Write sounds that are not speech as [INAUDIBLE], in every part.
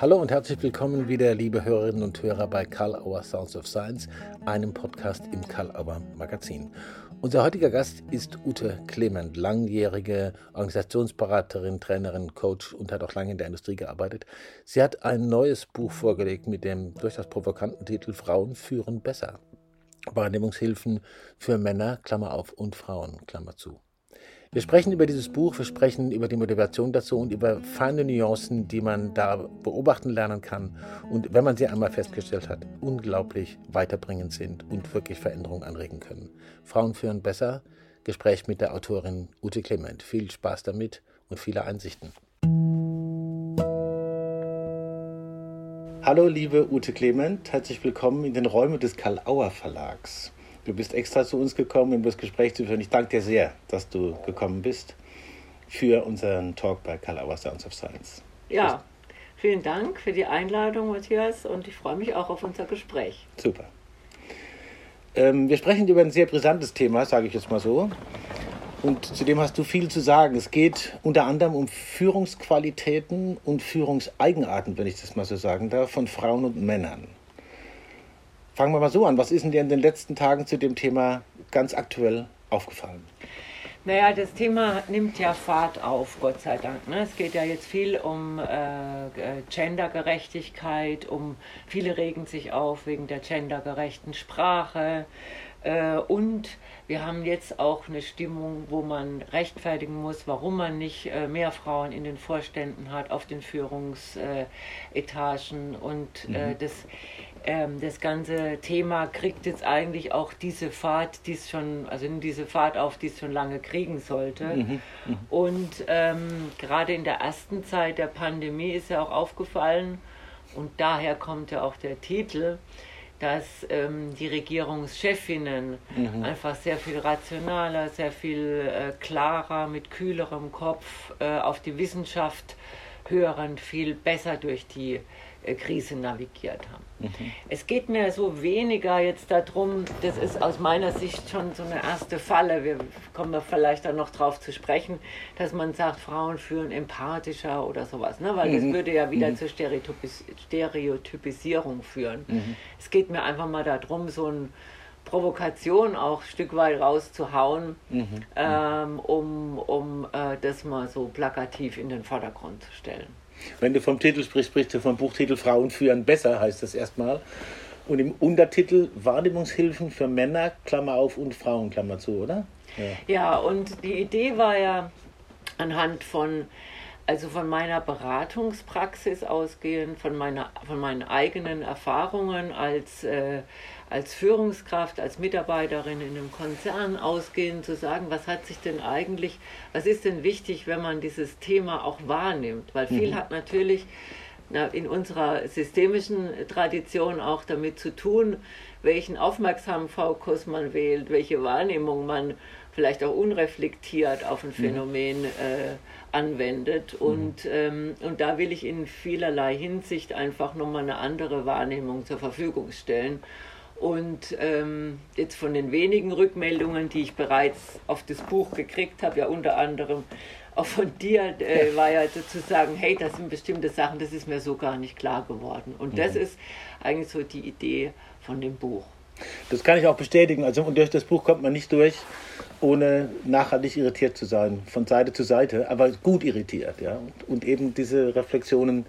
Hallo und herzlich willkommen wieder, liebe Hörerinnen und Hörer bei Karl Auer Sounds of Science, einem Podcast im Karl Auer Magazin. Unser heutiger Gast ist Ute Clement, langjährige Organisationsberaterin, Trainerin, Coach und hat auch lange in der Industrie gearbeitet. Sie hat ein neues Buch vorgelegt mit dem durchaus provokanten Titel Frauen führen besser. Wahrnehmungshilfen für Männer, Klammer auf, und Frauen, Klammer zu. Wir sprechen über dieses Buch, wir sprechen über die Motivation dazu und über feine Nuancen, die man da beobachten lernen kann und wenn man sie einmal festgestellt hat, unglaublich weiterbringend sind und wirklich Veränderungen anregen können. Frauen führen besser. Gespräch mit der Autorin Ute Clement. Viel Spaß damit und viele Einsichten. Hallo liebe Ute Clement, herzlich willkommen in den Räumen des Karl Auer Verlags. Du bist extra zu uns gekommen, um das Gespräch zu führen. Ich danke dir sehr, dass du gekommen bist für unseren Talk bei Kalauer Sounds of Science. Ja, vielen Dank für die Einladung, Matthias, und ich freue mich auch auf unser Gespräch. Super. Ähm, wir sprechen über ein sehr brisantes Thema, sage ich jetzt mal so. Und zudem hast du viel zu sagen. Es geht unter anderem um Führungsqualitäten und Führungseigenarten, wenn ich das mal so sagen darf, von Frauen und Männern. Fangen wir mal so an. Was ist denn dir in den letzten Tagen zu dem Thema ganz aktuell aufgefallen? Naja, das Thema nimmt ja Fahrt auf, Gott sei Dank. Ne? Es geht ja jetzt viel um äh, Gendergerechtigkeit, um viele regen sich auf wegen der gendergerechten Sprache. Äh, und wir haben jetzt auch eine Stimmung, wo man rechtfertigen muss, warum man nicht äh, mehr Frauen in den Vorständen hat, auf den Führungsetagen. Und äh, mhm. das ähm, das ganze Thema kriegt jetzt eigentlich auch diese Fahrt, die es schon, also diese Fahrt auf, die es schon lange kriegen sollte. Mhm, mh. Und ähm, gerade in der ersten Zeit der Pandemie ist ja auch aufgefallen, und daher kommt ja auch der Titel, dass ähm, die Regierungschefinnen mhm. einfach sehr viel rationaler, sehr viel äh, klarer, mit kühlerem Kopf äh, auf die Wissenschaft hören, viel besser durch die äh, Krise navigiert haben. Mhm. Es geht mir so weniger jetzt darum, das ist aus meiner Sicht schon so eine erste Falle, wir kommen da vielleicht dann noch drauf zu sprechen, dass man sagt, Frauen führen empathischer oder sowas, ne? weil mhm. das würde ja wieder mhm. zur Stereotypis Stereotypisierung führen. Mhm. Es geht mir einfach mal darum, so eine Provokation auch ein Stück weit rauszuhauen, mhm. ähm, um, um äh, das mal so plakativ in den Vordergrund zu stellen. Wenn du vom Titel sprichst, sprichst du vom Buchtitel Frauen führen besser, heißt das erstmal. Und im Untertitel Wahrnehmungshilfen für Männer, Klammer auf, und Frauen, Klammer zu, oder? Ja, ja und die Idee war ja anhand von also von meiner Beratungspraxis ausgehend, von, meiner, von meinen eigenen Erfahrungen als, äh, als Führungskraft, als Mitarbeiterin in einem Konzern ausgehend, zu sagen, was hat sich denn eigentlich, was ist denn wichtig, wenn man dieses Thema auch wahrnimmt? Weil viel mhm. hat natürlich na, in unserer systemischen Tradition auch damit zu tun, welchen Aufmerksamfokus man wählt, welche Wahrnehmung man vielleicht auch unreflektiert auf ein mhm. Phänomen äh, anwendet. Mhm. Und, ähm, und da will ich in vielerlei Hinsicht einfach nochmal eine andere Wahrnehmung zur Verfügung stellen. Und ähm, jetzt von den wenigen Rückmeldungen, die ich bereits auf das Buch gekriegt habe, ja unter anderem auch von dir, äh, war ja sozusagen, hey, das sind bestimmte Sachen, das ist mir so gar nicht klar geworden. Und das mhm. ist eigentlich so die Idee von dem Buch. Das kann ich auch bestätigen. Also und durch das Buch kommt man nicht durch, ohne nachhaltig irritiert zu sein, von Seite zu Seite, aber gut irritiert, ja. Und eben diese Reflexionen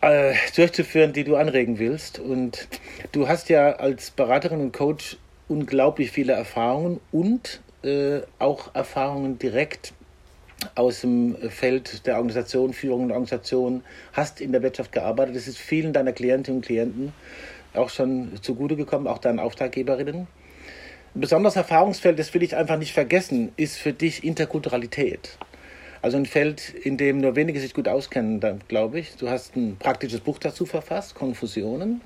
äh, durchzuführen, die du anregen willst. Und du hast ja als Beraterin und Coach unglaublich viele Erfahrungen und äh, auch Erfahrungen direkt aus dem Feld der Organisation, Führung der Organisation, hast in der Wirtschaft gearbeitet. Das ist vielen deiner Klientinnen und Klienten auch schon zugute gekommen, auch deinen Auftraggeberinnen. Ein besonderes Erfahrungsfeld, das will ich einfach nicht vergessen, ist für dich Interkulturalität. Also ein Feld, in dem nur wenige sich gut auskennen, glaube ich. Du hast ein praktisches Buch dazu verfasst, Konfusionen.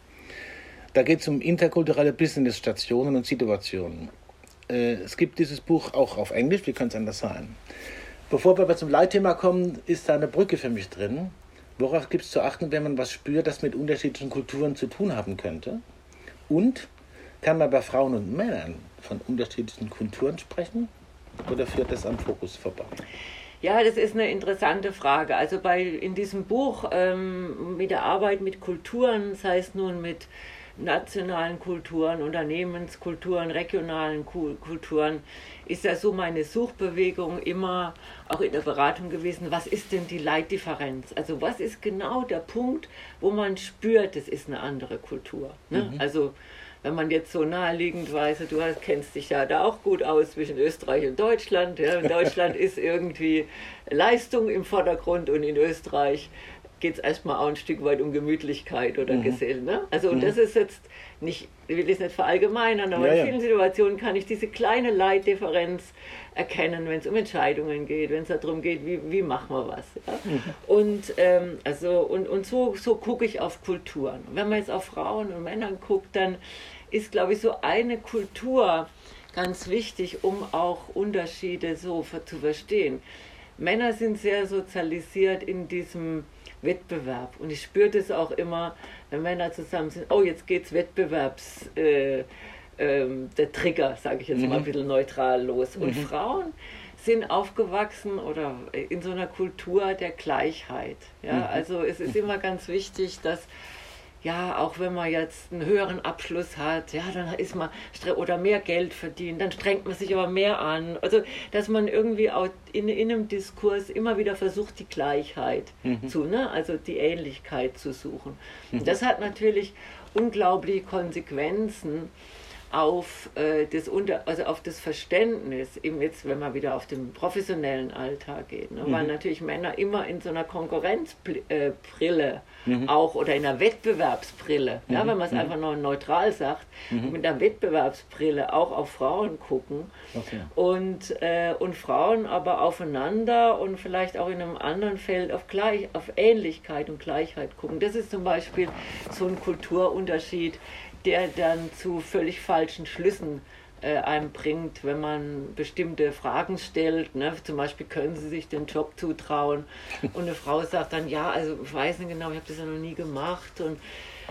Da geht es um interkulturelle Businessstationen und Situationen. Äh, es gibt dieses Buch auch auf Englisch, wie kann es anders sein? Bevor wir aber zum Leitthema kommen, ist da eine Brücke für mich drin. Worauf gibt es zu achten, wenn man was spürt, das mit unterschiedlichen Kulturen zu tun haben könnte? Und kann man bei Frauen und Männern von unterschiedlichen Kulturen sprechen? Oder führt das am Fokus vorbei? Ja, das ist eine interessante Frage. Also bei in diesem Buch ähm, mit der Arbeit mit Kulturen, das heißt nun mit nationalen Kulturen, Unternehmenskulturen, regionalen Kulturen, ist ja so meine Suchbewegung immer auch in der Beratung gewesen, was ist denn die Leitdifferenz? Also was ist genau der Punkt, wo man spürt, es ist eine andere Kultur. Ne? Mhm. Also wenn man jetzt so naheliegend weiß, du kennst dich ja da auch gut aus zwischen Österreich und Deutschland. Ja? In Deutschland ist irgendwie Leistung im Vordergrund und in Österreich geht es erstmal auch ein Stück weit um Gemütlichkeit oder mhm. Gesellen. Ne? Also und mhm. das ist jetzt nicht, ich will das nicht verallgemeinern, aber ja, in vielen ja. Situationen kann ich diese kleine Leitdifferenz erkennen, wenn es um Entscheidungen geht, wenn es darum geht, wie, wie machen wir was. Ja? Mhm. Und, ähm, also, und, und so, so gucke ich auf Kulturen. wenn man jetzt auf Frauen und Männern guckt, dann ist, glaube ich, so eine Kultur ganz wichtig, um auch Unterschiede so zu verstehen. Männer sind sehr sozialisiert in diesem Wettbewerb. Und ich spüre das auch immer, wenn Männer zusammen sind, oh, jetzt geht's Wettbewerbs, äh, ähm, der Trigger, sage ich jetzt mhm. mal ein bisschen neutral los. Und mhm. Frauen sind aufgewachsen oder in so einer Kultur der Gleichheit. Ja? Mhm. Also es ist immer ganz wichtig, dass ja, auch wenn man jetzt einen höheren Abschluss hat, ja, dann ist man oder mehr Geld verdient, dann strengt man sich aber mehr an. Also, dass man irgendwie auch in, in einem Diskurs immer wieder versucht, die Gleichheit mhm. zu, ne, also die Ähnlichkeit zu suchen. Mhm. Das hat natürlich unglaubliche Konsequenzen auf, äh, das unter, also auf das Verständnis, eben jetzt, wenn man wieder auf den professionellen Alltag geht, ne, mhm. weil natürlich Männer immer in so einer Konkurrenzbrille äh, mhm. auch oder in einer Wettbewerbsbrille, mhm. ja, wenn man es mhm. einfach nur neutral sagt, mhm. mit einer Wettbewerbsbrille auch auf Frauen gucken okay. und, äh, und Frauen aber aufeinander und vielleicht auch in einem anderen Feld auf, Gleich, auf Ähnlichkeit und Gleichheit gucken. Das ist zum Beispiel so ein Kulturunterschied, der dann zu völlig falschen Schlüssen äh, einem bringt, wenn man bestimmte Fragen stellt. Ne? Zum Beispiel, können Sie sich den Job zutrauen? Und eine Frau sagt dann, ja, also ich weiß nicht genau, ich habe das ja noch nie gemacht. Und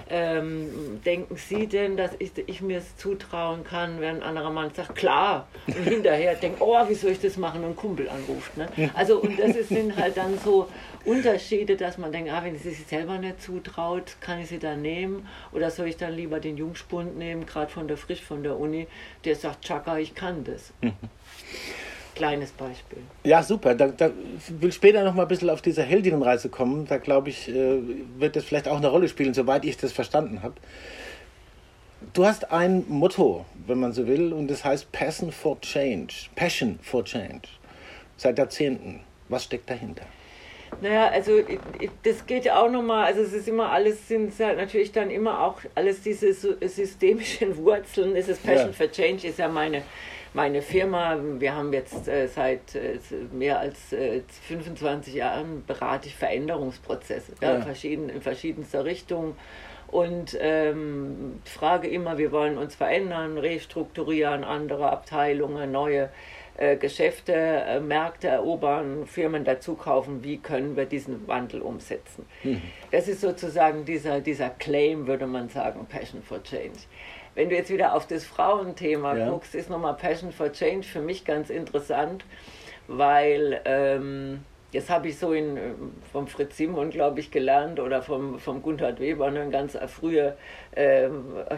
ähm, denken Sie denn, dass ich, ich mir es zutrauen kann, wenn ein anderer Mann sagt, klar, und hinterher denkt, oh, wie soll ich das machen, und ein Kumpel anruft. Ne? Also, und das sind halt dann so Unterschiede, dass man denkt, ah, wenn sie sich selber nicht zutraut, kann ich sie dann nehmen, oder soll ich dann lieber den Jungspund nehmen, gerade von der Frisch von der Uni, der sagt, Chaka, ich kann das. Kleines Beispiel. Ja, super. Da, da will später noch mal ein bisschen auf diese Heldinnenreise kommen. Da glaube ich, äh, wird das vielleicht auch eine Rolle spielen, soweit ich das verstanden habe. Du hast ein Motto, wenn man so will, und das heißt Passion for Change. Passion for Change. Seit Jahrzehnten. Was steckt dahinter? Naja, also das geht ja auch nochmal, also es ist immer alles, sind ja natürlich dann immer auch alles diese systemischen [LAUGHS] Wurzeln. Es ist Passion ja. for Change, ist ja meine meine Firma, wir haben jetzt äh, seit äh, mehr als äh, 25 Jahren berate ich Veränderungsprozesse ja. Ja, verschieden, in verschiedenster Richtung und ähm, frage immer, wir wollen uns verändern, restrukturieren, andere Abteilungen, neue äh, Geschäfte, äh, Märkte erobern, Firmen dazu kaufen, wie können wir diesen Wandel umsetzen. Mhm. Das ist sozusagen dieser, dieser Claim, würde man sagen, Passion for Change. Wenn du jetzt wieder auf das Frauenthema ja. guckst, ist nochmal Passion for Change für mich ganz interessant, weil ähm, das habe ich so in, vom Fritz Simon, glaube ich, gelernt oder vom, vom Gunther Weber, eine ganz frühe äh,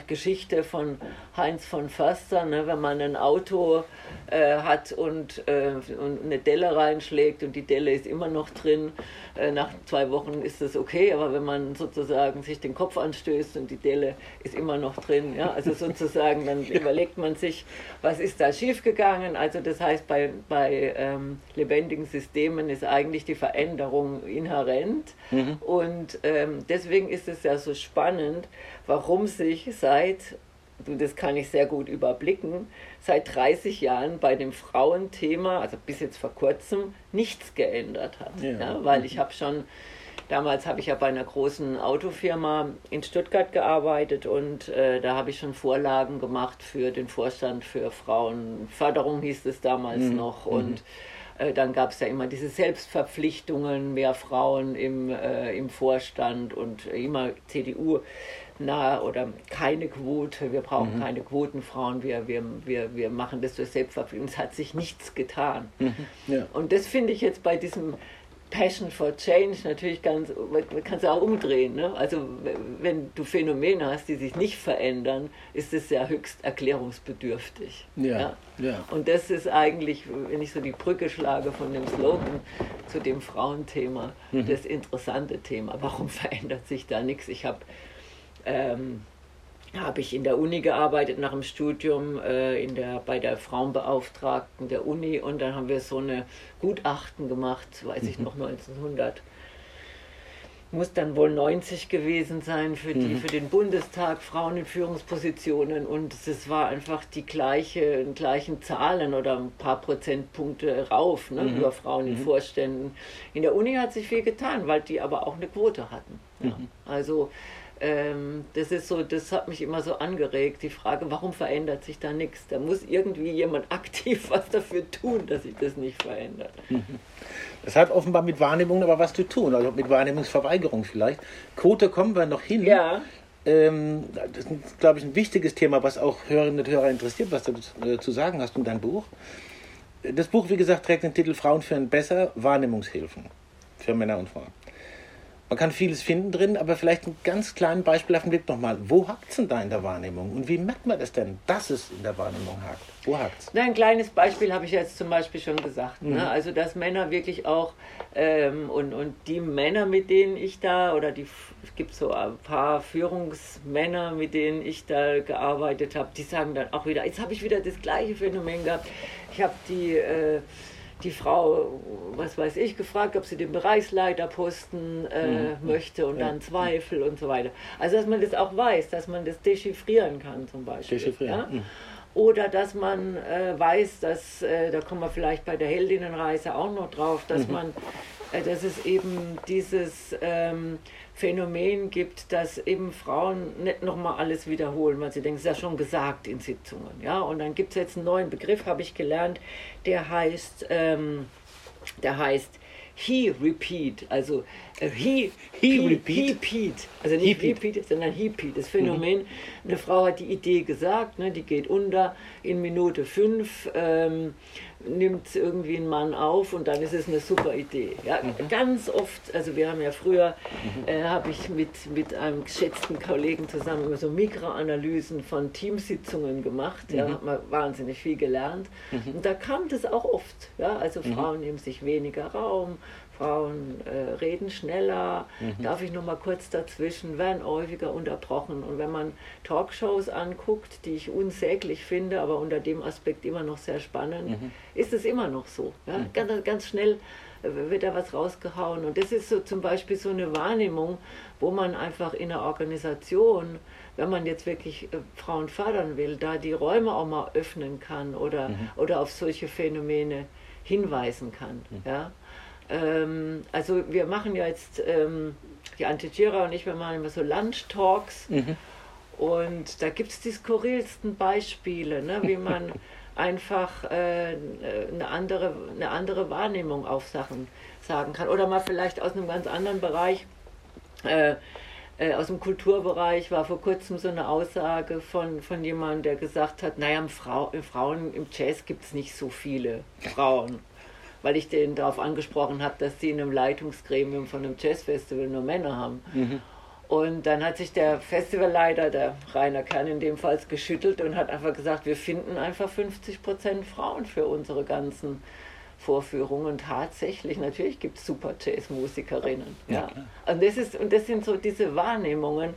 Geschichte von Heinz von Förster, ne, wenn man ein Auto äh, hat und, äh, und eine Delle reinschlägt und die Delle ist immer noch drin, äh, nach zwei Wochen ist das okay, aber wenn man sozusagen sich den Kopf anstößt und die Delle ist immer noch drin, ja, also [LAUGHS] sozusagen, dann überlegt man sich, was ist da schiefgegangen. Also das heißt, bei, bei ähm, lebendigen Systemen ist eigentlich die Veränderung inhärent mhm. und ähm, deswegen ist es ja so spannend, warum sich seit, das kann ich sehr gut überblicken, seit 30 Jahren bei dem Frauenthema, also bis jetzt vor kurzem, nichts geändert hat. Ja. ja weil ich habe schon, damals habe ich ja bei einer großen Autofirma in Stuttgart gearbeitet und äh, da habe ich schon Vorlagen gemacht für den Vorstand für Frauenförderung, hieß es damals mhm. noch. Und mhm dann gab es ja immer diese Selbstverpflichtungen, mehr Frauen im, äh, im Vorstand und immer CDU nah oder keine Quote, wir brauchen mhm. keine Quotenfrauen, wir, wir, wir, wir machen das durch Selbstverpflichtung. Es hat sich nichts getan. Mhm. Ja. Und das finde ich jetzt bei diesem Passion for Change natürlich ganz, man kann es auch umdrehen. Ne? Also wenn du Phänomene hast, die sich nicht verändern, ist es ja höchst erklärungsbedürftig. Ja, ja? ja. Und das ist eigentlich, wenn ich so die Brücke schlage von dem Slogan zu dem Frauenthema, mhm. das interessante Thema. Warum verändert sich da nichts? Ich habe ähm, habe ich in der Uni gearbeitet nach dem Studium äh, in der, bei der Frauenbeauftragten der Uni und dann haben wir so eine Gutachten gemacht, weiß ich mhm. noch 1900. Muss dann wohl 90 gewesen sein für, die, mhm. für den Bundestag, Frauen in Führungspositionen und es war einfach die gleiche, gleichen Zahlen oder ein paar Prozentpunkte rauf ne, mhm. über Frauen in mhm. Vorständen. In der Uni hat sich viel getan, weil die aber auch eine Quote hatten. Ja. Mhm. Also ähm, das ist so, das hat mich immer so angeregt, die Frage, warum verändert sich da nichts? Da muss irgendwie jemand [LAUGHS] aktiv was dafür tun, dass sich das nicht verändert. Mhm. [LAUGHS] Das hat offenbar mit Wahrnehmung aber was zu tun, also mit Wahrnehmungsverweigerung vielleicht. Quote kommen wir noch hin. Ja. Ähm, das ist, glaube ich, ein wichtiges Thema, was auch Hörerinnen und Hörer interessiert, was du äh, zu sagen hast um dein Buch. Das Buch, wie gesagt, trägt den Titel Frauen führen besser, Wahrnehmungshilfen für Männer und Frauen. Man kann vieles finden drin, aber vielleicht ein ganz kleinen Beispiel auf den Blick nochmal. Wo hakt es denn da in der Wahrnehmung? Und wie merkt man das denn, dass es in der Wahrnehmung hakt? Wo hakt es? Ein kleines Beispiel habe ich jetzt zum Beispiel schon gesagt. Ne? Mhm. Ne? Also, dass Männer wirklich auch, ähm, und, und die Männer, mit denen ich da, oder die, es gibt so ein paar Führungsmänner, mit denen ich da gearbeitet habe, die sagen dann auch wieder, jetzt habe ich wieder das gleiche Phänomen gehabt. Ich habe die. Äh, die Frau, was weiß ich, gefragt, ob sie den Bereichsleiterposten äh, mhm. möchte und ja. dann Zweifel und so weiter. Also dass man das auch weiß, dass man das dechiffrieren kann zum Beispiel. Dechiffrieren. Ja? Mhm. Oder dass man äh, weiß, dass, äh, da kommen wir vielleicht bei der Heldinnenreise auch noch drauf, dass mhm. man, äh, dass es eben dieses ähm, Phänomen gibt, dass eben Frauen nicht nochmal alles wiederholen, weil sie denken, es ist ja schon gesagt in Sitzungen. Ja? Und dann gibt es jetzt einen neuen Begriff, habe ich gelernt, der heißt, ähm, der heißt He Repeat, also äh, he, he, he, Repeat. He also nicht he Repeat, sondern He Repeat. Das Phänomen, mhm. eine Frau hat die Idee gesagt, ne, die geht unter in Minute fünf. Ähm, nimmt irgendwie ein Mann auf und dann ist es eine super Idee. Ja, mhm. Ganz oft, also wir haben ja früher, äh, habe ich mit, mit einem geschätzten Kollegen zusammen immer so Mikroanalysen von Teamsitzungen gemacht. Mhm. Ja, hat man wahnsinnig viel gelernt. Mhm. Und da kam das auch oft. Ja, also mhm. Frauen nehmen sich weniger Raum, Frauen äh, reden schneller, mhm. darf ich noch mal kurz dazwischen, werden häufiger unterbrochen. Und wenn man Talkshows anguckt, die ich unsäglich finde, aber unter dem Aspekt immer noch sehr spannend, mhm. ist es immer noch so. Ja? Mhm. Ganz, ganz schnell äh, wird da was rausgehauen. Und das ist so zum Beispiel so eine Wahrnehmung, wo man einfach in einer Organisation, wenn man jetzt wirklich äh, Frauen fördern will, da die Räume auch mal öffnen kann oder, mhm. oder auf solche Phänomene hinweisen kann. Mhm. Ja? Ähm, also wir machen ja jetzt, ähm, die Antijira und ich, wir machen immer so Lunch-Talks mhm. und da gibt es die skurrilsten Beispiele, ne, wie man [LAUGHS] einfach äh, eine, andere, eine andere Wahrnehmung auf Sachen sagen kann. Oder mal vielleicht aus einem ganz anderen Bereich. Äh, äh, aus dem Kulturbereich war vor kurzem so eine Aussage von, von jemandem, der gesagt hat, naja, Frau, Frauen im Jazz gibt es nicht so viele Frauen weil ich den darauf angesprochen habe, dass sie in einem Leitungsgremium von einem Jazzfestival nur Männer haben. Mhm. Und dann hat sich der Festivalleiter, der Rainer Kern in dem Fall, geschüttelt und hat einfach gesagt, wir finden einfach 50 Prozent Frauen für unsere ganzen Vorführungen. Und tatsächlich, natürlich gibt es super Jazzmusikerinnen. Ja. ja. Und, das ist, und das sind so diese Wahrnehmungen.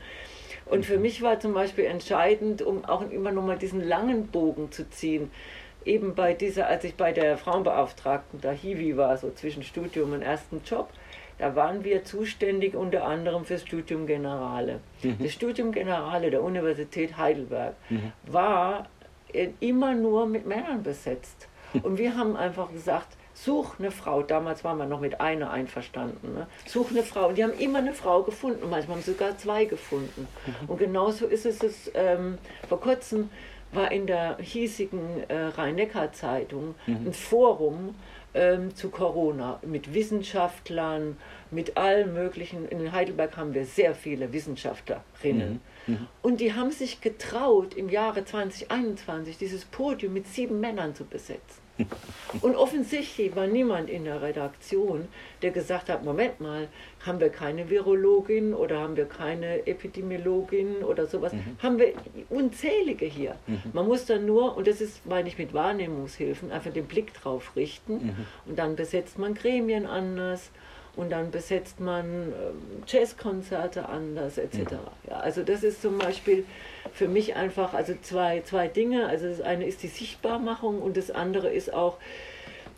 Und für mhm. mich war zum Beispiel entscheidend, um auch immer nochmal diesen langen Bogen zu ziehen, eben bei dieser, als ich bei der Frauenbeauftragten, da Hiwi war, so zwischen Studium und ersten Job, da waren wir zuständig unter anderem fürs Studium Generale. Mhm. Das Studium Generale der Universität Heidelberg mhm. war immer nur mit Männern besetzt. Und wir haben einfach gesagt, such eine Frau. Damals waren wir noch mit einer einverstanden. Ne? Such eine Frau. Und die haben immer eine Frau gefunden. Und manchmal haben sie sogar zwei gefunden. Mhm. Und genauso ist es, es ähm, vor kurzem war in der hiesigen äh, Rhein-Neckar-Zeitung mhm. ein Forum ähm, zu Corona mit Wissenschaftlern, mit allen möglichen. In Heidelberg haben wir sehr viele Wissenschaftlerinnen. Mhm. Mhm. Und die haben sich getraut, im Jahre 2021 dieses Podium mit sieben Männern zu besetzen. Und offensichtlich war niemand in der Redaktion, der gesagt hat, Moment mal, haben wir keine Virologin oder haben wir keine Epidemiologin oder sowas? Mhm. Haben wir unzählige hier. Mhm. Man muss dann nur, und das ist, meine ich, mit Wahrnehmungshilfen, einfach den Blick drauf richten mhm. und dann besetzt man Gremien anders und dann besetzt man ähm, Jazzkonzerte anders etc. Mhm. Ja, also das ist zum Beispiel für mich einfach also zwei, zwei Dinge. Also das eine ist die Sichtbarmachung und das andere ist auch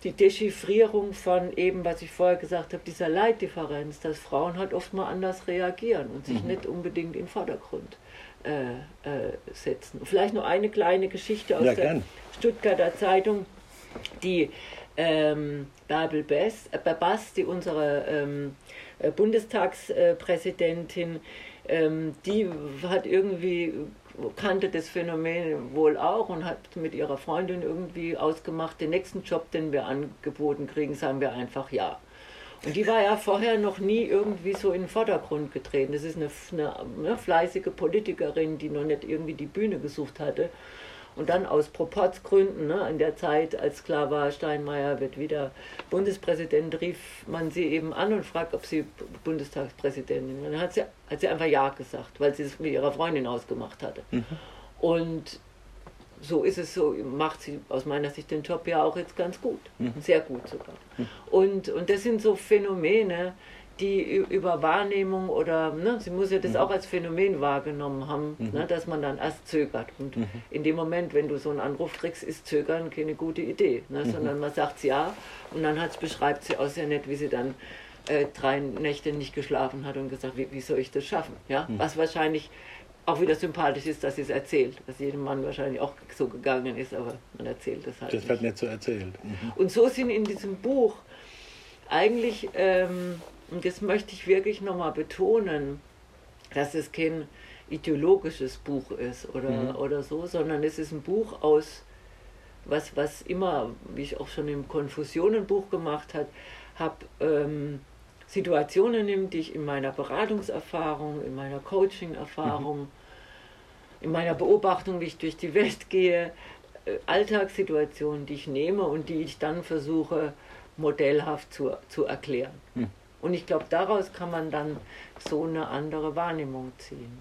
die Dechiffrierung von eben, was ich vorher gesagt habe, dieser Leitdifferenz, dass Frauen halt oft mal anders reagieren und sich mhm. nicht unbedingt in den Vordergrund äh, äh, setzen. Vielleicht noch eine kleine Geschichte aus ja, der gern. Stuttgarter Zeitung, die ähm, Bärbel Bass, äh, Bass, die unsere ähm, äh, Bundestagspräsidentin, ähm, die hat irgendwie kannte das Phänomen wohl auch und hat mit ihrer Freundin irgendwie ausgemacht, den nächsten Job, den wir angeboten kriegen, sagen wir einfach ja. Und die war ja vorher noch nie irgendwie so in den Vordergrund getreten. Das ist eine, eine, eine fleißige Politikerin, die noch nicht irgendwie die Bühne gesucht hatte. Und dann aus Proportsgründen, ne, in der Zeit, als klar war, Steinmeier wird wieder Bundespräsident, rief man sie eben an und fragt, ob sie Bundestagspräsidentin. Dann hat sie, hat sie einfach Ja gesagt, weil sie es mit ihrer Freundin ausgemacht hatte. Mhm. Und so ist es so, macht sie aus meiner Sicht den Job ja auch jetzt ganz gut. Mhm. Sehr gut sogar. Mhm. Und, und das sind so Phänomene, die über Wahrnehmung oder, ne, sie muss ja das mhm. auch als Phänomen wahrgenommen haben, mhm. ne, dass man dann erst zögert. Und mhm. in dem Moment, wenn du so einen Anruf kriegst, ist Zögern keine gute Idee, ne, mhm. sondern man sagt ja und dann hat's, beschreibt sie auch sehr nett, wie sie dann äh, drei Nächte nicht geschlafen hat und gesagt, wie, wie soll ich das schaffen? Ja? Mhm. Was wahrscheinlich auch wieder sympathisch ist, dass sie es erzählt, dass jedem Mann wahrscheinlich auch so gegangen ist, aber man erzählt es halt. Das wird nicht so erzählt. Mhm. Und so sind in diesem Buch eigentlich ähm, und das möchte ich wirklich nochmal betonen, dass es kein ideologisches Buch ist oder, mhm. oder so, sondern es ist ein Buch aus, was, was immer, wie ich auch schon im Konfusionenbuch gemacht habe, habe ähm, Situationen nimmt, die ich in meiner Beratungserfahrung, in meiner Coaching-Erfahrung, mhm. in meiner Beobachtung, wie ich durch die Welt gehe, äh, Alltagssituationen, die ich nehme und die ich dann versuche modellhaft zu, zu erklären. Mhm. Und ich glaube, daraus kann man dann so eine andere Wahrnehmung ziehen.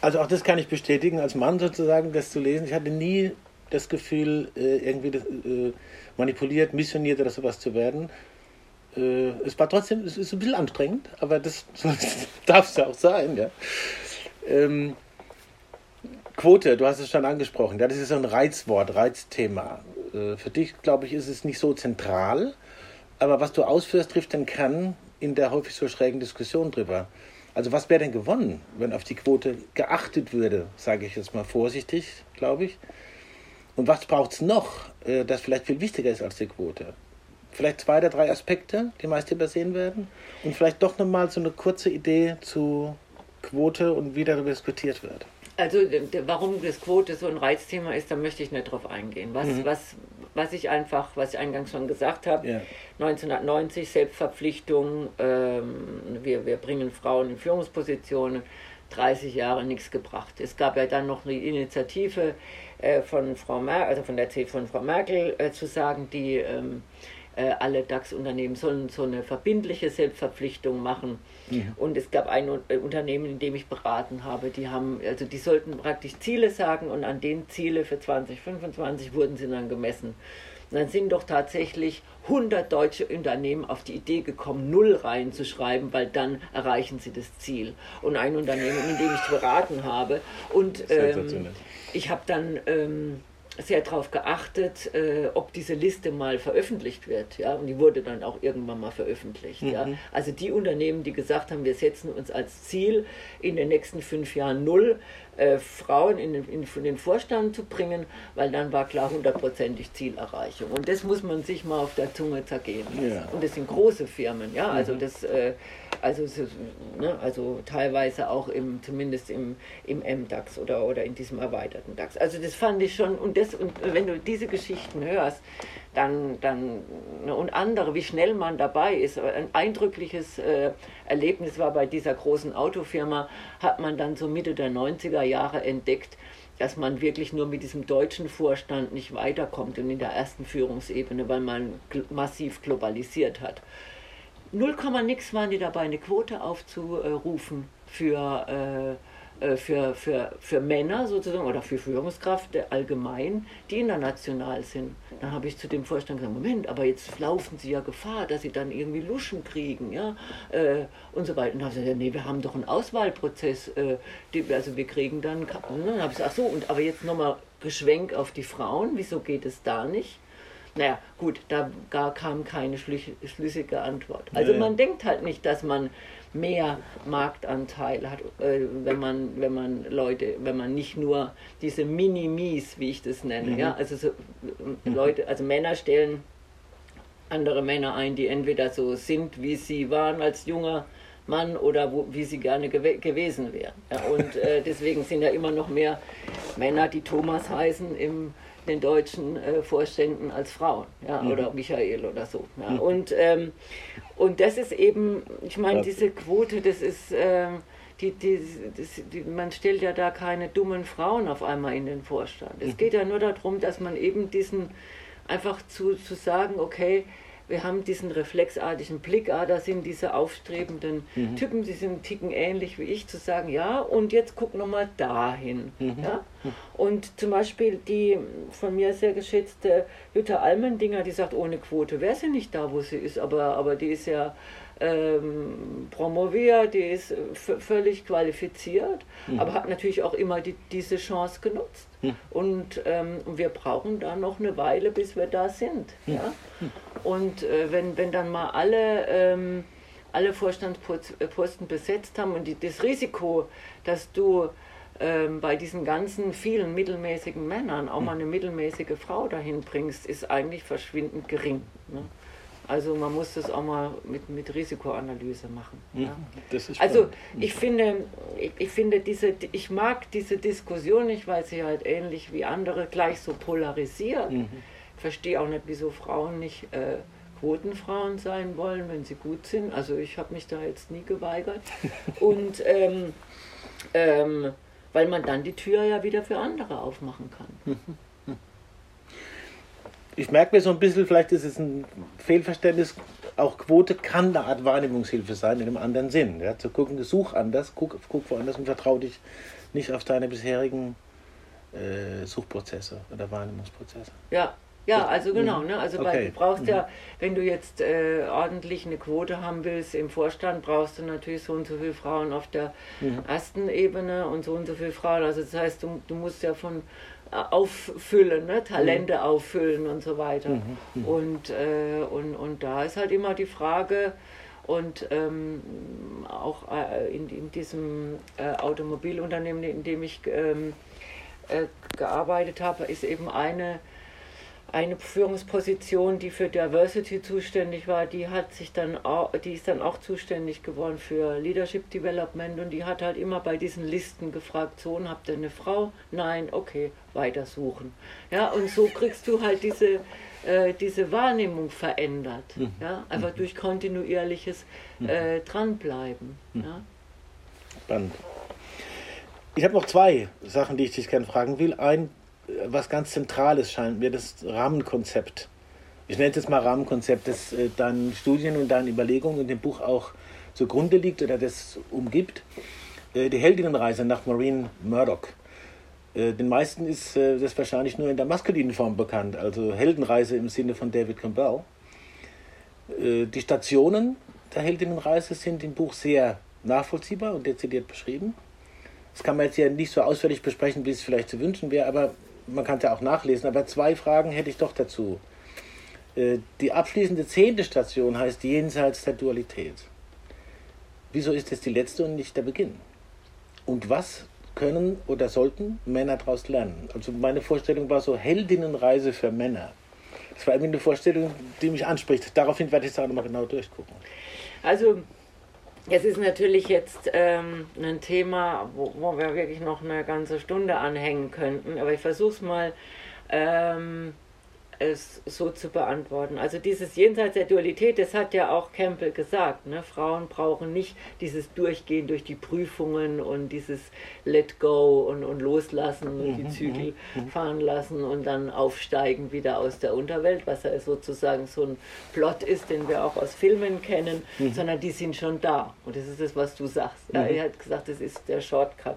Also auch das kann ich bestätigen, als Mann sozusagen, das zu lesen. Ich hatte nie das Gefühl, äh, irgendwie äh, manipuliert, missioniert oder sowas zu werden. Äh, es war trotzdem, es ist ein bisschen anstrengend, aber das [LAUGHS] darf es ja auch sein. Ja. Ähm, Quote, du hast es schon angesprochen, das ist so ein Reizwort, Reizthema. Für dich, glaube ich, ist es nicht so zentral, aber was du ausführst, trifft den Kern in der häufig so schrägen Diskussion drüber. Also was wäre denn gewonnen, wenn auf die Quote geachtet würde, sage ich jetzt mal vorsichtig, glaube ich. Und was braucht es noch, äh, das vielleicht viel wichtiger ist als die Quote? Vielleicht zwei oder drei Aspekte, die meist übersehen werden. Und vielleicht doch nochmal so eine kurze Idee zu Quote und wie darüber diskutiert wird. Also warum das Quote so ein Reizthema ist, da möchte ich nicht drauf eingehen. Was, mhm. was, was ich einfach, was ich eingangs schon gesagt habe, ja. 1990 Selbstverpflichtung, ähm, wir, wir bringen Frauen in Führungspositionen, 30 Jahre nichts gebracht. Es gab ja dann noch eine Initiative äh, von Frau Merkel, also von der C von Frau Merkel äh, zu sagen, die ähm, äh, alle DAX-Unternehmen sollen so eine verbindliche Selbstverpflichtung machen. Mhm. Und es gab ein äh, Unternehmen, in dem ich beraten habe, die haben, also die sollten praktisch Ziele sagen und an den Ziele für 2025 wurden sie dann gemessen. Und dann sind doch tatsächlich 100 deutsche Unternehmen auf die Idee gekommen, Null reinzuschreiben, weil dann erreichen sie das Ziel. Und ein Unternehmen, in dem ich beraten habe. Und ähm, ich habe dann ähm, sehr darauf geachtet, äh, ob diese Liste mal veröffentlicht wird. Ja? Und die wurde dann auch irgendwann mal veröffentlicht. Mhm. Ja? Also die Unternehmen, die gesagt haben, wir setzen uns als Ziel, in den nächsten fünf Jahren null äh, Frauen in den, in den Vorstand zu bringen, weil dann war klar hundertprozentig Zielerreichung. Und das muss man sich mal auf der Zunge zergehen. Ja. Und das sind große Firmen. Ja? Also mhm. das, äh, also, ne, also teilweise auch im, zumindest im, im MDAX oder, oder in diesem erweiterten DAX. Also das fand ich schon, und, das, und wenn du diese Geschichten hörst, dann, dann ne, und andere, wie schnell man dabei ist. Ein eindrückliches äh, Erlebnis war bei dieser großen Autofirma, hat man dann so Mitte der 90er Jahre entdeckt, dass man wirklich nur mit diesem deutschen Vorstand nicht weiterkommt und in der ersten Führungsebene, weil man massiv globalisiert hat. Null Komma nix waren die dabei, eine Quote aufzurufen für äh, äh, für, für, für Männer sozusagen oder für Führungskräfte allgemein, die international sind. Dann habe ich zu dem Vorstand gesagt, Moment, aber jetzt laufen sie ja Gefahr, dass sie dann irgendwie Luschen kriegen, ja, äh, und so weiter. Und dann habe ich gesagt, nee, wir haben doch einen Auswahlprozess, äh, die, also wir kriegen dann, und dann habe ich gesagt, ach so, und aber jetzt nochmal geschwenk auf die Frauen, wieso geht es da nicht? Naja, gut, da gar kam keine schlüssige Antwort. Also man denkt halt nicht, dass man mehr Marktanteil hat, äh, wenn man wenn man Leute, wenn man nicht nur diese Minimis, wie ich das nenne, mhm. ja, also so, mhm. Leute, also Männer stellen andere Männer ein, die entweder so sind, wie sie waren als junger Mann oder wo, wie sie gerne gew gewesen wären. Ja, und äh, deswegen sind ja immer noch mehr Männer, die Thomas heißen, im den deutschen äh, Vorständen als Frauen, ja, mhm. oder Michael oder so. Ja. Mhm. Und, ähm, und das ist eben, ich meine, diese Quote, das ist, äh, die, die, das, die, man stellt ja da keine dummen Frauen auf einmal in den Vorstand. Es mhm. geht ja nur darum, dass man eben diesen, einfach zu, zu sagen, okay, wir haben diesen reflexartigen Blick, ah, da sind diese aufstrebenden mhm. Typen, die sind ticken ähnlich wie ich, zu sagen, ja, und jetzt guck nochmal dahin. Mhm. Ja? Und zum Beispiel die von mir sehr geschätzte Jutta Almendinger, die sagt, ohne Quote wäre sie nicht da, wo sie ist, aber, aber die ist ja ähm, promoviert, die ist völlig qualifiziert, mhm. aber hat natürlich auch immer die, diese Chance genutzt. Mhm. Und ähm, wir brauchen da noch eine Weile, bis wir da sind. Mhm. Ja? Und äh, wenn, wenn dann mal alle, ähm, alle Vorstandsposten besetzt haben und die, das Risiko, dass du ähm, bei diesen ganzen vielen mittelmäßigen Männern auch mal eine mittelmäßige Frau dahin bringst, ist eigentlich verschwindend gering. Ne? Also man muss das auch mal mit, mit Risikoanalyse machen. Mhm. Ja. also ich finde, ich, ich, finde diese, ich mag diese Diskussion nicht, weil sie halt ähnlich wie andere gleich so polarisiert. Mhm. Ich verstehe auch nicht, wieso Frauen nicht äh, Quotenfrauen sein wollen, wenn sie gut sind. Also ich habe mich da jetzt nie geweigert. [LAUGHS] Und ähm, ähm, weil man dann die Tür ja wieder für andere aufmachen kann. Ich merke mir so ein bisschen, vielleicht ist es ein Fehlverständnis, auch Quote kann eine Art Wahrnehmungshilfe sein in einem anderen Sinn. Ja, zu gucken, such anders, guck, guck woanders und vertraue dich nicht auf deine bisherigen äh, Suchprozesse oder Wahrnehmungsprozesse. Ja, ja, also genau, ne? Also okay. du brauchst ja, mhm. wenn du jetzt äh, ordentlich eine Quote haben willst im Vorstand, brauchst du natürlich so und so viele Frauen auf der mhm. ersten Ebene und so und so viele Frauen. Also das heißt, du, du musst ja von auffüllen, ne? Talente mhm. auffüllen und so weiter. Mhm. Mhm. Und, äh, und, und da ist halt immer die Frage, und ähm, auch äh, in, in, diesem äh, Automobilunternehmen, in dem ich ähm, äh, gearbeitet habe, ist eben eine eine Führungsposition, die für Diversity zuständig war, die hat sich dann auch, die ist dann auch zuständig geworden für Leadership Development und die hat halt immer bei diesen Listen gefragt, so, habt ihr eine Frau? Nein, okay, weitersuchen. Ja, und so kriegst du halt diese, äh, diese Wahrnehmung verändert. Mhm. Ja, einfach mhm. durch kontinuierliches mhm. äh, Dranbleiben. Mhm. Ja. Spannend. Ich habe noch zwei Sachen, die ich dich gerne fragen will. Ein was ganz Zentrales scheint mir, das Rahmenkonzept. Ich nenne es jetzt mal Rahmenkonzept, das äh, deinen Studien und deinen Überlegungen in dem Buch auch zugrunde liegt oder das umgibt. Äh, die Heldinnenreise nach Maureen Murdoch. Äh, den meisten ist äh, das wahrscheinlich nur in der maskulinen Form bekannt, also Heldenreise im Sinne von David Campbell. Äh, die Stationen der Heldinnenreise sind im Buch sehr nachvollziehbar und dezidiert beschrieben. Das kann man jetzt ja nicht so ausführlich besprechen, wie es vielleicht zu wünschen wäre, aber man kann es ja auch nachlesen, aber zwei Fragen hätte ich doch dazu. Äh, die abschließende zehnte Station heißt Jenseits der Dualität. Wieso ist es die letzte und nicht der Beginn? Und was können oder sollten Männer daraus lernen? Also meine Vorstellung war so Heldinnenreise für Männer. Das war irgendwie eine Vorstellung, die mich anspricht. Daraufhin werde ich es auch nochmal genau durchgucken. Also Es ist natürlich jetzt ähm, ein Thema, wo, wo, wir wirklich noch eine ganze Stunde anhängen könnten, aber ich versuche es mal ähm, es so zu beantworten. Also dieses Jenseits der Dualität, das hat ja auch Campbell gesagt. Ne? Frauen brauchen nicht dieses Durchgehen durch die Prüfungen und dieses Let go und, und loslassen und die mhm, Zügel mhm, mhm. fahren lassen und dann aufsteigen wieder aus der Unterwelt, was ja sozusagen so ein Plot ist, den wir auch aus Filmen kennen, sondern die sind schon da. Und das ist das, was du sagst. Ja, er hat gesagt, das ist der Shortcut.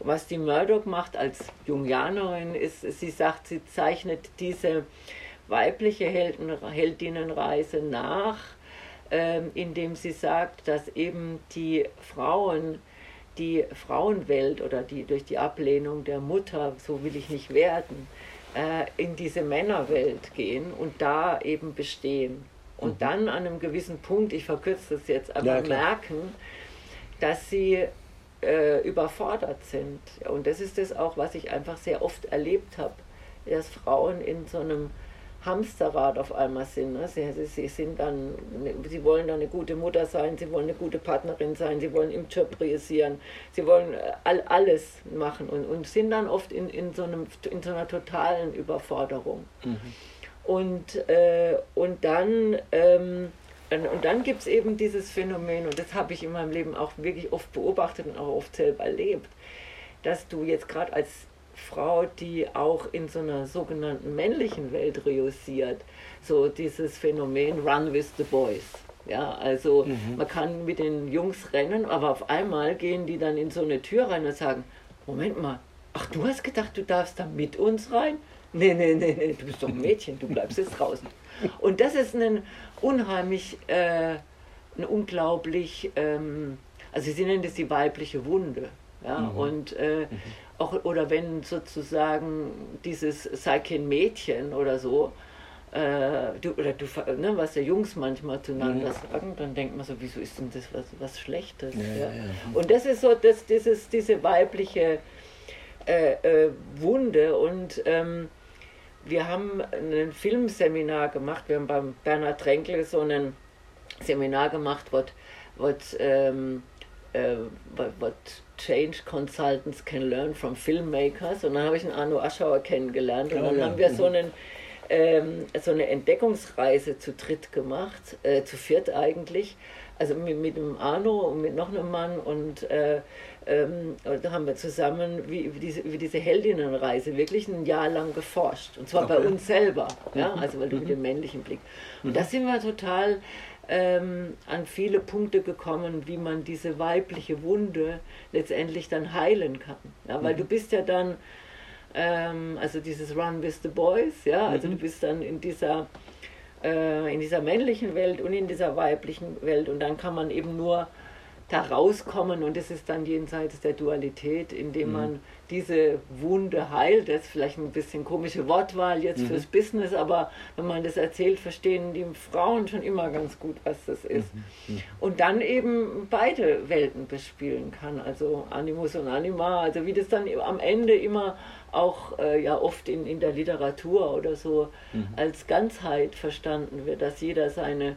Und was die Murdoch macht als Jungianerin ist, sie sagt, sie zeichnet diese weibliche Helden, Heldinnenreise nach, ähm, indem sie sagt, dass eben die Frauen die Frauenwelt oder die durch die Ablehnung der Mutter, so will ich nicht werden, äh, in diese Männerwelt gehen und da eben bestehen. Und mhm. dann an einem gewissen Punkt, ich verkürze das jetzt, aber ja, merken, dass sie äh, überfordert sind. Und das ist das auch, was ich einfach sehr oft erlebt habe, dass Frauen in so einem Hamsterrad auf einmal sind. Ne? Sie, sie, sind dann, sie wollen dann eine gute Mutter sein, sie wollen eine gute Partnerin sein, sie wollen im Job realisieren, sie wollen äh, all, alles machen und, und sind dann oft in, in, so einem, in so einer totalen Überforderung. Mhm. Und, äh, und dann, ähm, und dann gibt es eben dieses Phänomen, und das habe ich in meinem Leben auch wirklich oft beobachtet und auch oft selber erlebt, dass du jetzt gerade als Frau, die auch in so einer sogenannten männlichen Welt reussiert. So dieses Phänomen Run with the Boys. Ja, also mhm. man kann mit den Jungs rennen, aber auf einmal gehen die dann in so eine Tür rein und sagen, Moment mal, ach du hast gedacht, du darfst da mit uns rein? Nee, nee, nee, nee, du bist doch ein Mädchen, du bleibst jetzt draußen. Und das ist ein unheimlich, äh, ein unglaublich, ähm, also sie nennen das die weibliche Wunde. Ja, mhm. und äh, mhm auch, oder wenn sozusagen dieses sei kein Mädchen oder so, äh, du, oder du, ne, was ja Jungs manchmal zueinander ja. sagen, dann denkt man so, wieso ist denn das was, was Schlechtes? Ja, ja. Und das ist so das, dieses, diese weibliche äh, äh, Wunde und ähm, wir haben ein Filmseminar gemacht, wir haben beim Bernhard Tränkel so ein Seminar gemacht, was, was ähm, äh, what Change Consultants can learn from filmmakers. Und dann habe ich einen Arno Aschauer kennengelernt. Und dann ja. haben wir so, mhm. einen, ähm, so eine Entdeckungsreise zu dritt gemacht, äh, zu viert eigentlich. Also mit, mit dem Arno und mit noch einem Mann und äh, ähm, da haben wir zusammen wie, wie, diese, wie diese Heldinnenreise wirklich ein Jahr lang geforscht. Und zwar okay. bei uns selber, ja? Mhm. also weil du mit mhm. dem männlichen Blick. Und da sind wir total ähm, an viele Punkte gekommen, wie man diese weibliche Wunde letztendlich dann heilen kann. Ja, weil mhm. du bist ja dann, ähm, also dieses Run with the Boys, ja, also mhm. du bist dann in dieser, äh, in dieser männlichen Welt und in dieser weiblichen Welt und dann kann man eben nur da rauskommen und es ist dann jenseits der Dualität, indem mhm. man diese Wunde heilt. Das ist vielleicht ein bisschen komische Wortwahl jetzt mhm. fürs Business, aber wenn man das erzählt, verstehen die Frauen schon immer ganz gut, was das ist. Mhm. mhm. Und dann eben beide Welten bespielen kann, also Animus und Anima, also wie das dann am Ende immer auch äh, ja oft in, in der Literatur oder so mhm. als Ganzheit verstanden wird, dass jeder seine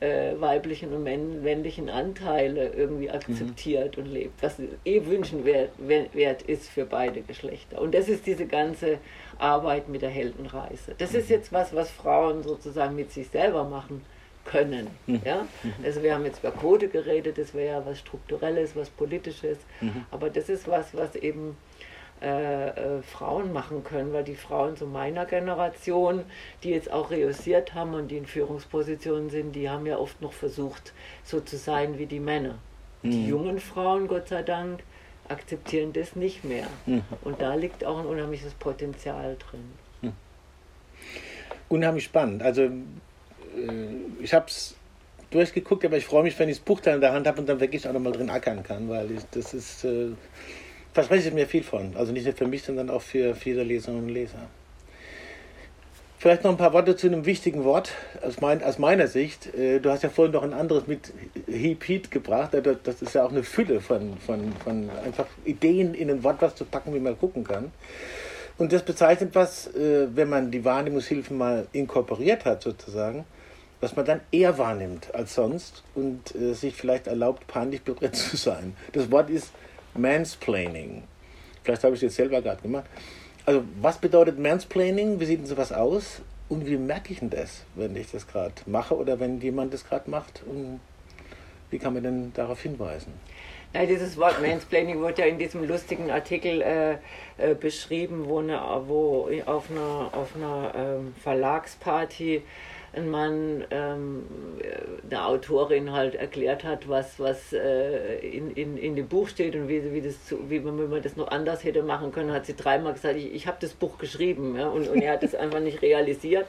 äh, weiblichen und männlichen Anteile irgendwie akzeptiert mhm. und lebt, was eh wünschenwert wert ist für beide Geschlechter. Und das ist diese ganze Arbeit mit der Heldenreise. Das mhm. ist jetzt was, was Frauen sozusagen mit sich selber machen können. Mhm. Ja? Mhm. Also wir haben jetzt über Quote geredet, das wäre ja was Strukturelles, was Politisches, mhm. aber das ist was, was eben äh, äh, Frauen machen können, weil die Frauen so meiner Generation, die jetzt auch reüssiert haben und die in Führungspositionen sind, die haben ja oft noch versucht, so zu sein wie die Männer. Mhm. Die jungen Frauen, Gott sei Dank, akzeptieren das nicht mehr. Mhm. Und da liegt auch ein unheimliches Potenzial drin. Mhm. Unheimlich spannend. Also äh, ich habe es durchgeguckt, aber ich freue mich, wenn ich das Buch dann in der Hand habe und dann wirklich auch nochmal drin ackern kann, weil ich, das ist äh, verspreche ich mir viel von. Also nicht nur für mich, sondern auch für viele Leserinnen und Leser. Vielleicht noch ein paar Worte zu einem wichtigen Wort aus, mein, aus meiner Sicht. Äh, du hast ja vorhin noch ein anderes mit Heap Heat gebracht. Das ist ja auch eine Fülle von, von, von einfach Ideen in ein Wort was zu packen, wie man gucken kann. Und das bezeichnet was, äh, wenn man die Wahrnehmungshilfen mal inkorporiert hat sozusagen, was man dann eher wahrnimmt als sonst und äh, sich vielleicht erlaubt, peinlich berührt zu sein. Das Wort ist Mansplaining. Vielleicht habe ich es jetzt selber gerade gemacht. Also, was bedeutet Mansplaining? Wie sieht denn sowas aus? Und wie merke ich denn das, wenn ich das gerade mache oder wenn jemand das gerade macht? Und wie kann man denn darauf hinweisen? Ja, dieses Wort Mansplaining wurde ja in diesem lustigen Artikel äh, äh, beschrieben, wo, eine, wo auf einer, auf einer ähm, Verlagsparty ein Mann, ähm, eine Autorin halt erklärt hat, was, was äh, in, in, in dem Buch steht und wie, wie, das zu, wie, man, wie man das noch anders hätte machen können, hat sie dreimal gesagt, ich, ich habe das Buch geschrieben ja, und, und er hat es einfach nicht realisiert.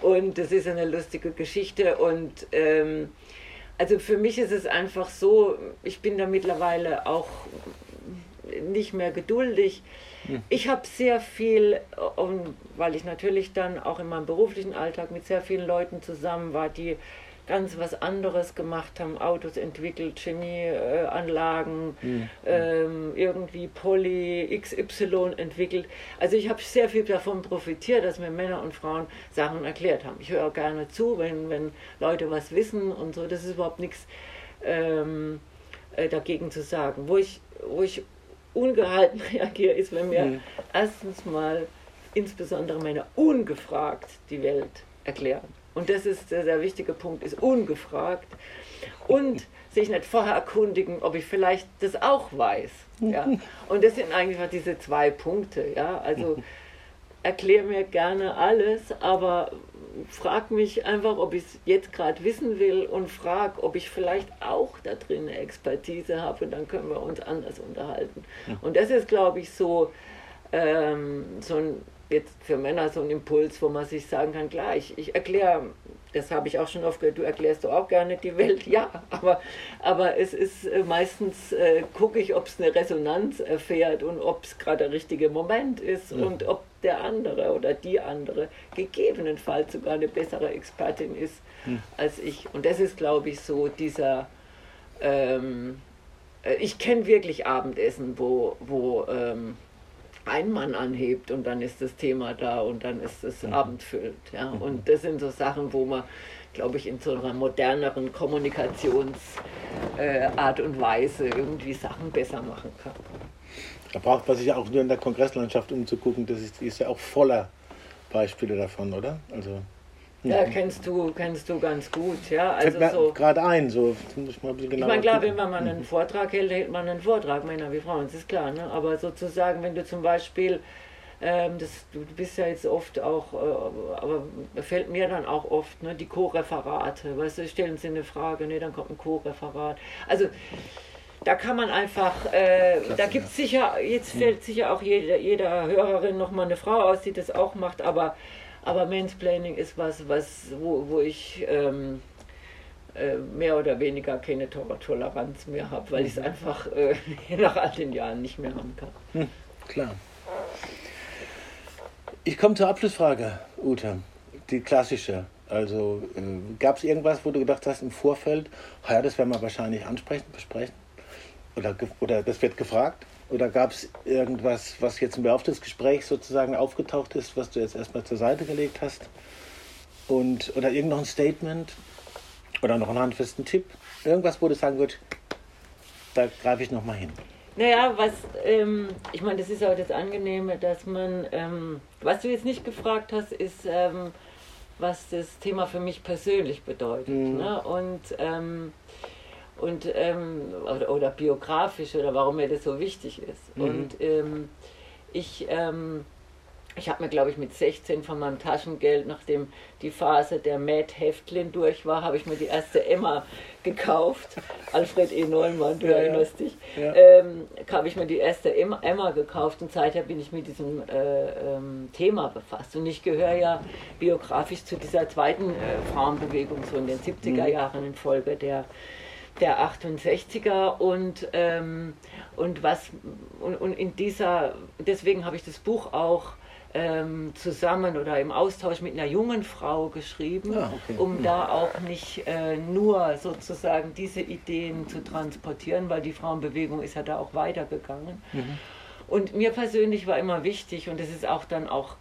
Und das ist eine lustige Geschichte und ähm, also für mich ist es einfach so, ich bin da mittlerweile auch nicht mehr geduldig. Hm. Ich habe sehr viel, weil ich natürlich dann auch in meinem beruflichen Alltag mit sehr vielen Leuten zusammen war, die ganz was anderes gemacht haben, Autos entwickelt, Chemieanlagen, mhm. ähm, irgendwie Poly XY entwickelt. Also ich habe sehr viel davon profitiert, dass mir Männer und Frauen Sachen erklärt haben. Ich höre auch gerne zu, wenn, wenn Leute was wissen und so. Das ist überhaupt nichts ähm, äh, dagegen zu sagen. Wo ich, wo ich ungehalten [LAUGHS] reagiere, ist, wenn mir mhm. erstens mal insbesondere Männer ungefragt die Welt erklären und das ist der sehr wichtige Punkt, ist ungefragt und [LAUGHS] sich nicht vorher erkundigen, ob ich vielleicht das auch weiß. Ja? [LAUGHS] Und das sind eigentlich diese zwei Punkte. Ja? Also erkläre mir gerne alles, aber frag mich einfach, ob ich es jetzt gerade wissen will und frag, ob ich vielleicht auch da drin eine Expertise habe und dann können wir uns anders unterhalten. Und das ist, glaube ich, so, ähm, so ein jetzt für Männer so ein Impuls, wo man sich sagen kann, klar, ich, ich erkläre, das habe ich auch schon oft gehört, du erklärst doch auch gerne die Welt, [LAUGHS] ja, aber, aber es ist äh, meistens, äh, gucke ich, ob es eine Resonanz erfährt und ob es gerade der richtige Moment ist ja. und ob der andere oder die andere gegebenenfalls sogar eine bessere Expertin ist hm. als ich. Und das ist, glaube ich, so dieser, ähm, äh, ich kenne wirklich Abendessen, wo, wo ähm, ein Mann anhebt und dann ist das Thema da und dann ist es mhm. abendfüllend. Ja? Mhm. Und das sind so Sachen, wo man, glaube ich, in so einer moderneren Kommunikationsart äh, und Weise irgendwie Sachen besser machen kann. Da braucht man sich ja auch nur in der Kongresslandschaft umzugucken, das ist, ist ja auch voller Beispiele davon, oder? Also ja, kennst du, kennst du ganz gut, ja. Also so, gerade ein, so muss ich mal ein bisschen genauer. Ich meine, klar, wenn man mal einen Vortrag hält, hält man einen Vortrag, Männer wie Frauen, das ist klar, ne? Aber sozusagen, wenn du zum Beispiel, ähm, das, du bist ja jetzt oft auch, äh, aber fällt mir dann auch oft, ne, die Co-Referate, weißt du, stellen sie eine Frage, ne, dann kommt ein Co-Referat. Also, da kann man einfach, äh, da gibt es sicher, jetzt fällt sicher auch jeder, jeder Hörerin nochmal eine Frau aus, die das auch macht, aber aber Mansplaining ist was, was wo, wo ich ähm, äh, mehr oder weniger keine Toleranz mehr habe, weil ich es mhm. einfach äh, [LAUGHS] nach all den Jahren nicht mehr haben kann. Hm, klar. Ich komme zur Abschlussfrage, Ute. Die klassische. Also äh, gab es irgendwas, wo du gedacht hast im Vorfeld, ja, das werden wir wahrscheinlich ansprechen, besprechen? Oder, oder das wird gefragt? Oder gab es irgendwas, was jetzt im Laufe des Gesprächs sozusagen aufgetaucht ist, was du jetzt erstmal zur Seite gelegt hast? Und, oder irgend noch ein Statement? Oder noch einen handfesten Tipp? Irgendwas, wo du sagen würdest, da greife ich nochmal hin. Naja, was, ähm, ich meine, das ist auch das Angenehme, dass man, ähm, was du jetzt nicht gefragt hast, ist, ähm, was das Thema für mich persönlich bedeutet. Mhm. Ne? Und ähm, und ähm, oder, oder, biografisch oder warum mir das so wichtig ist. Mhm. Und ähm, ich, ähm, ich habe mir, glaube ich, mit 16 von meinem Taschengeld, nachdem die Phase der Mad Heftlin durch war, habe ich mir die erste Emma gekauft. [LAUGHS] Alfred E. Neumann, du ja, erinnerst ja. dich. Ja. Ähm, habe ich mir die erste Emma, gekauft und seither bin ich mit diesem äh, ähm, Thema befasst. Und ich gehöre ja biografisch zu dieser zweiten äh, Frauenbewegung, so in den 70er mhm. Jahren in Folge der der 68er und, ähm, und was und, und, in dieser, deswegen habe ich das Buch auch ähm, zusammen oder im Austausch mit einer jungen Frau geschrieben, ah, okay. um mhm. da auch nicht äh, nur sozusagen diese Ideen zu transportieren, weil die Frauenbewegung ist ja da auch weitergegangen. Mhm. Und mir persönlich war immer wichtig, und das ist auch dann auch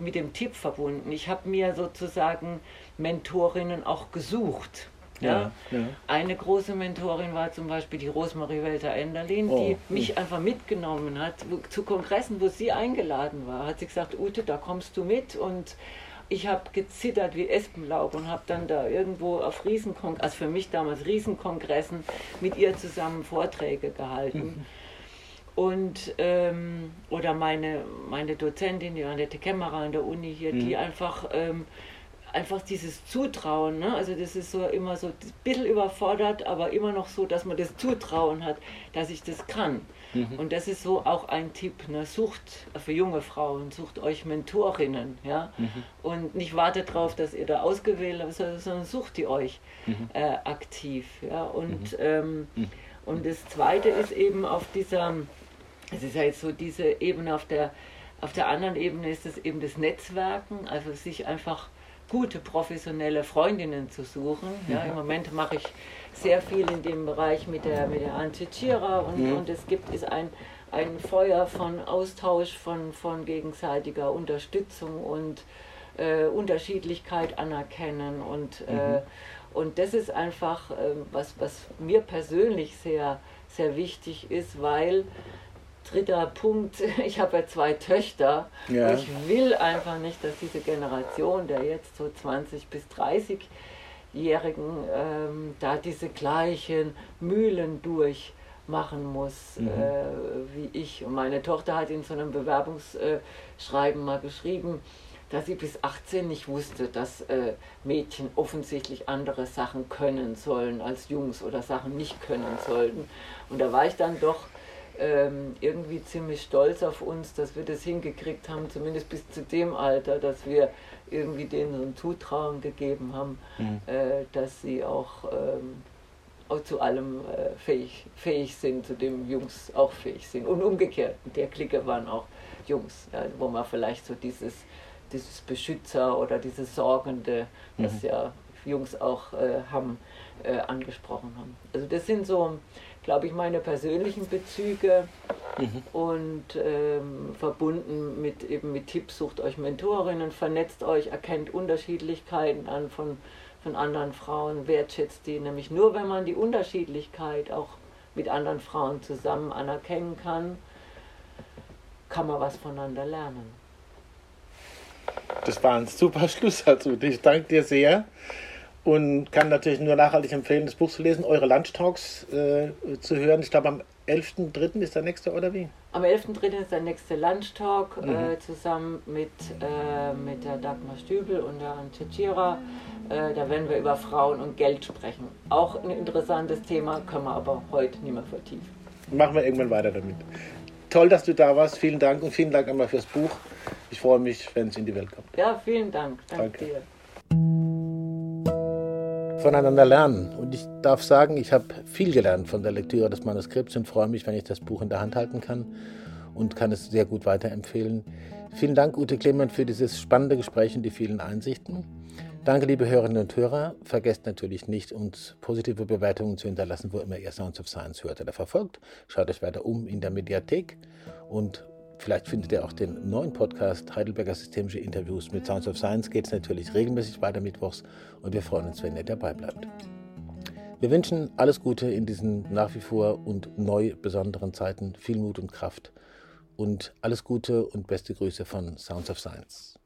mit dem Tipp verbunden, ich habe mir sozusagen Mentorinnen auch gesucht. Ja, ja, Eine große Mentorin war zum Beispiel die Rosemarie Welter-Enderlin, oh, die mich mh. einfach mitgenommen hat wo, zu Kongressen, wo sie eingeladen war. Hat sie gesagt, Ute, da kommst du mit und ich habe gezittert wie Espenlaub und habe dann da irgendwo auf Riesenkongressen, also für mich damals Riesenkongressen, mit ihr zusammen Vorträge gehalten. Mhm. Und, ähm, oder meine, meine Dozentin, die Annette Kämmerer an der Uni hier, mhm. die einfach, ähm, einfach dieses Zutrauen, ne? also das ist so immer so ein bisschen überfordert, aber immer noch so, dass man das Zutrauen hat, dass ich das kann. Mhm. Und das ist so auch ein Tipp, ne? sucht für junge Frauen, sucht euch Mentorinnen, ja, mhm. und nicht wartet darauf, dass ihr da ausgewählt habt, sondern sucht die euch mhm. äh, aktiv, ja, und, mhm. ähm, mhm. und das Zweite ist eben auf dieser, es ist ja jetzt so diese Ebene auf der, auf der anderen Ebene ist es eben das Netzwerken, also sich einfach gute professionelle Freundinnen zu suchen. Ja, Im Moment mache ich sehr viel in dem Bereich mit der, mit der Antje und, mhm. und es gibt ist ein, ein Feuer von Austausch, von, von gegenseitiger Unterstützung und äh, Unterschiedlichkeit anerkennen und, äh, mhm. äh, und das ist einfach äh, was, was mir persönlich sehr, sehr wichtig ist, weil dritter Punkt, [LAUGHS] ich habe ja zwei Töchter. Ja. Ich will einfach nicht, dass diese Generation der jetzt so 20 bis 30-Jährigen ähm, da diese gleichen Mühlen durchmachen muss mhm. äh, wie ich. Und meine Tochter hat in so einem Bewerbungsschreiben mal geschrieben, dass sie bis 18 nicht wusste, dass äh, Mädchen offensichtlich andere Sachen können sollen als Jungs oder Sachen nicht können sollten. Und da war ich dann doch ähm, irgendwie ziemlich stolz auf uns, dass wir das hingekriegt haben, zumindest bis zu dem Alter, dass wir irgendwie denen so ein Zutrauen gegeben haben, mhm. äh, dass sie auch, ähm, auch zu allem äh, fähig, fähig sind, zu dem Jungs auch fähig sind. Und umgekehrt, der Clique waren auch Jungs, ja, wo man vielleicht so dieses, dieses Beschützer oder dieses Sorgende, mhm. das ja Jungs auch äh, haben, äh, angesprochen haben. Also das sind so glaube ich, meine persönlichen Bezüge mhm. und ähm, verbunden mit eben mit Tipps, sucht euch Mentorinnen, vernetzt euch, erkennt Unterschiedlichkeiten an von, von anderen Frauen, wertschätzt die, nämlich nur wenn man die Unterschiedlichkeit auch mit anderen Frauen zusammen anerkennen kann, kann man was voneinander lernen. Das war ein super [LAUGHS] Schluss dazu. Ich danke dir sehr und kann natürlich nur nachhaltig empfehlen, das Buch zu lesen, eure Lunchtalks äh, zu hören. Ich glaube, am 11.3. ist der nächste, oder wie? Am 11.3. ist der nächste Lunchtalk mhm. äh, zusammen mit, äh, mit der Dagmar Stübel und der Antje Tschira. Äh, da werden wir über Frauen und Geld sprechen. Auch ein interessantes Thema, können wir aber heute nicht mehr vertiefen. Machen wir irgendwann weiter damit. Toll, dass du da warst. Vielen Dank und vielen Dank einmal fürs Buch. Ich freue mich, wenn es in die Welt kommt. Ja, vielen Dank. Danke, Danke. dir voneinander lernen. Und ich darf sagen, ich habe viel gelernt von der Lektüre des Manuskripts und freue mich, wenn ich das Buch in der Hand halten kann und kann es sehr gut weiterempfehlen. Vielen Dank, Ute Clement, für dieses spannende Gespräch und die vielen Einsichten. Danke, liebe Hörerinnen und Hörer. Vergesst natürlich nicht, uns positive Bewertungen zu hinterlassen, wo immer ihr Sounds of Science hört oder verfolgt. Schaut euch weiter um in der Mediathek und Vielleicht findet ihr auch den neuen Podcast Heidelberger Systemische Interviews mit Sounds of Science. Geht es natürlich regelmäßig weiter mittwochs und wir freuen uns, wenn ihr dabei bleibt. Wir wünschen alles Gute in diesen nach wie vor und neu besonderen Zeiten, viel Mut und Kraft und alles Gute und beste Grüße von Sounds of Science.